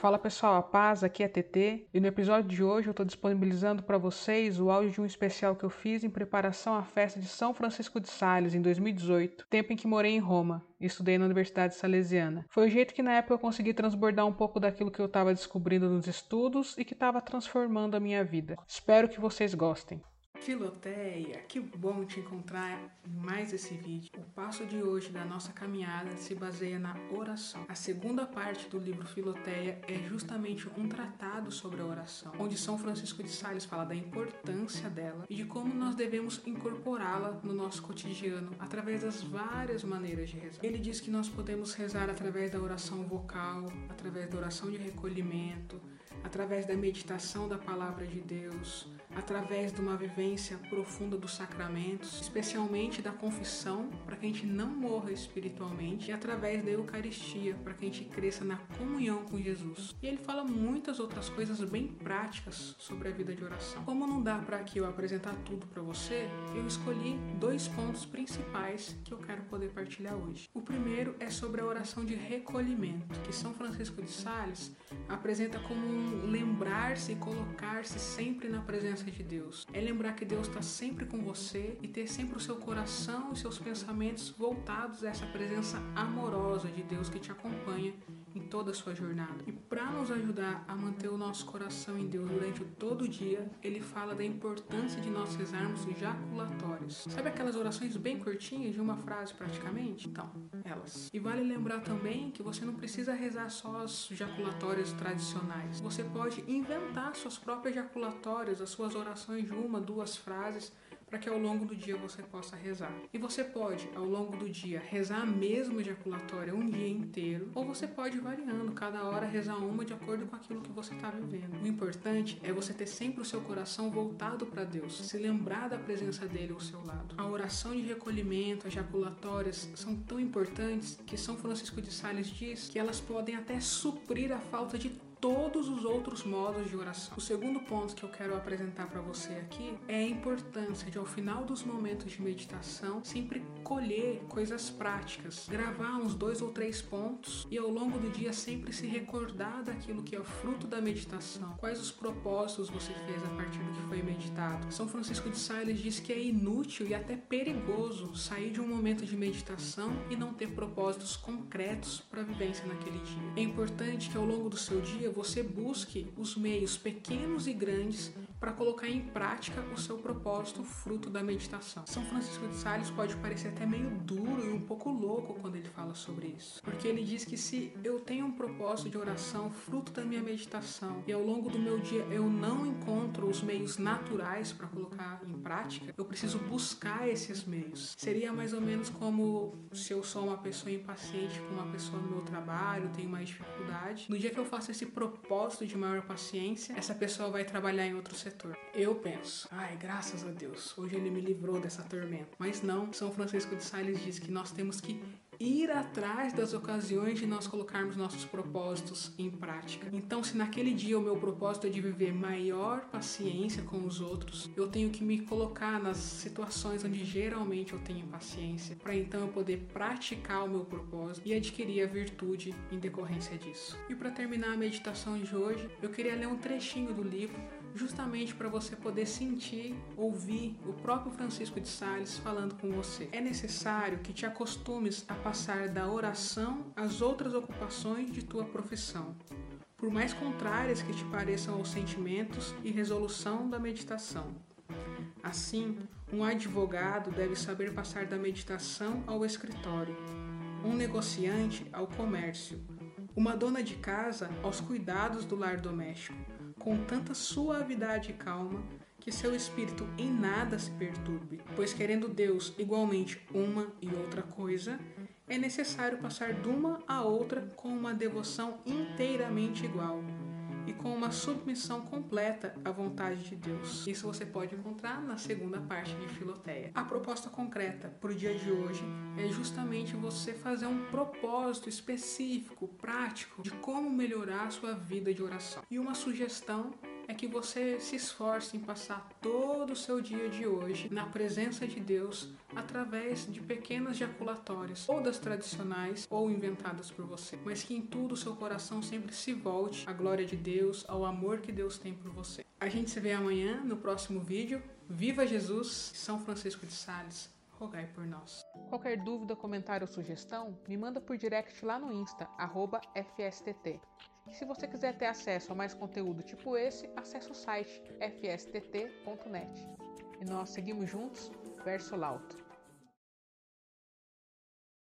Fala pessoal, a paz, aqui é TT e no episódio de hoje eu estou disponibilizando para vocês o áudio de um especial que eu fiz em preparação à festa de São Francisco de Sales em 2018, tempo em que morei em Roma e estudei na Universidade Salesiana. Foi o jeito que na época eu consegui transbordar um pouco daquilo que eu estava descobrindo nos estudos e que estava transformando a minha vida. Espero que vocês gostem. Filoteia, que bom te encontrar em mais esse vídeo. O passo de hoje da nossa caminhada se baseia na oração. A segunda parte do livro Filoteia é justamente um tratado sobre a oração, onde São Francisco de Sales fala da importância dela e de como nós devemos incorporá-la no nosso cotidiano através das várias maneiras de rezar. Ele diz que nós podemos rezar através da oração vocal, através da oração de recolhimento, através da meditação da palavra de Deus, através de uma vivência profunda dos sacramentos, especialmente da confissão, para que a gente não morra espiritualmente, e através da Eucaristia, para que a gente cresça na comunhão com Jesus. E ele fala muitas outras coisas bem práticas sobre a vida de oração. Como não dá para aqui eu apresentar tudo para você, eu escolhi dois pontos principais que eu quero poder partilhar hoje. O primeiro é sobre a oração de recolhimento, que São Francisco de Sales apresenta como um lembrar-se e colocar-se sempre na presença de Deus. É lembrar que Deus está sempre com você e ter sempre o seu coração e seus pensamentos voltados a essa presença amorosa de Deus que te acompanha em toda a sua jornada. E para nos ajudar a manter o nosso coração em Deus durante todo o dia, ele fala da importância de nós rezarmos jaculatórios. Sabe aquelas orações bem curtinhas de uma frase praticamente? Então, elas. E vale lembrar também que você não precisa rezar só as jaculatórias tradicionais. Você pode inventar suas próprias jaculatórias, as suas orações de uma, duas frases para que ao longo do dia você possa rezar. E você pode, ao longo do dia, rezar a mesma ejaculatória um dia inteiro, ou você pode variando, cada hora rezar uma de acordo com aquilo que você está vivendo. O importante é você ter sempre o seu coração voltado para Deus, se lembrar da presença dele ao seu lado. A oração de recolhimento, as ejaculatórias, são tão importantes que São Francisco de Sales diz que elas podem até suprir a falta de todos os outros modos de oração. O segundo ponto que eu quero apresentar para você aqui é a importância de, ao final dos momentos de meditação, sempre colher coisas práticas, gravar uns dois ou três pontos e ao longo do dia sempre se recordar daquilo que é o fruto da meditação. Quais os propósitos você fez a partir do que foi meditado? São Francisco de Sales diz que é inútil e até perigoso sair de um momento de meditação e não ter propósitos concretos para a vivência naquele dia. É importante que ao longo do seu dia você busque os meios pequenos e grandes para colocar em prática o seu propósito fruto da meditação. São Francisco de Sales pode parecer até meio duro e um pouco louco quando ele fala sobre isso, porque ele diz que se eu tenho um propósito de oração fruto da minha meditação e ao longo do meu dia eu não encontro os meios naturais para colocar em prática, eu preciso buscar esses meios. Seria mais ou menos como se eu sou uma pessoa impaciente com uma pessoa no meu trabalho, tenho mais dificuldade. No dia que eu faço esse propósito de maior paciência, essa pessoa vai trabalhar em outro setor. Eu penso, ai, graças a Deus, hoje ele me livrou dessa tormenta. Mas não, São Francisco de Sales diz que nós temos que ir atrás das ocasiões de nós colocarmos nossos propósitos em prática. Então, se naquele dia o meu propósito é de viver maior paciência com os outros, eu tenho que me colocar nas situações onde geralmente eu tenho paciência, para então eu poder praticar o meu propósito e adquirir a virtude em decorrência disso. E para terminar a meditação de hoje, eu queria ler um trechinho do livro justamente para você poder sentir, ouvir o próprio Francisco de Sales falando com você. É necessário que te acostumes a passar da oração às outras ocupações de tua profissão, por mais contrárias que te pareçam aos sentimentos e resolução da meditação. Assim, um advogado deve saber passar da meditação ao escritório, um negociante ao comércio, uma dona de casa aos cuidados do lar doméstico com tanta suavidade e calma que seu espírito em nada se perturbe, pois querendo Deus igualmente uma e outra coisa, é necessário passar de uma a outra com uma devoção inteiramente igual e com uma submissão completa à vontade de Deus. Isso você pode encontrar na segunda parte de Filoteia. A proposta concreta para o dia de hoje é justamente você fazer um propósito específico, prático, de como melhorar a sua vida de oração. E uma sugestão é que você se esforce em passar todo o seu dia de hoje na presença de Deus através de pequenas jaculatórias, ou das tradicionais ou inventadas por você, mas que em tudo o seu coração sempre se volte à glória de Deus, ao amor que Deus tem por você. A gente se vê amanhã no próximo vídeo. Viva Jesus, São Francisco de Sales rogai por nós. Qualquer dúvida, comentário ou sugestão, me manda por direct lá no Insta, FSTT. Se você quiser ter acesso a mais conteúdo tipo esse, acesse o site fstt.net. E nós seguimos juntos, verso lauto.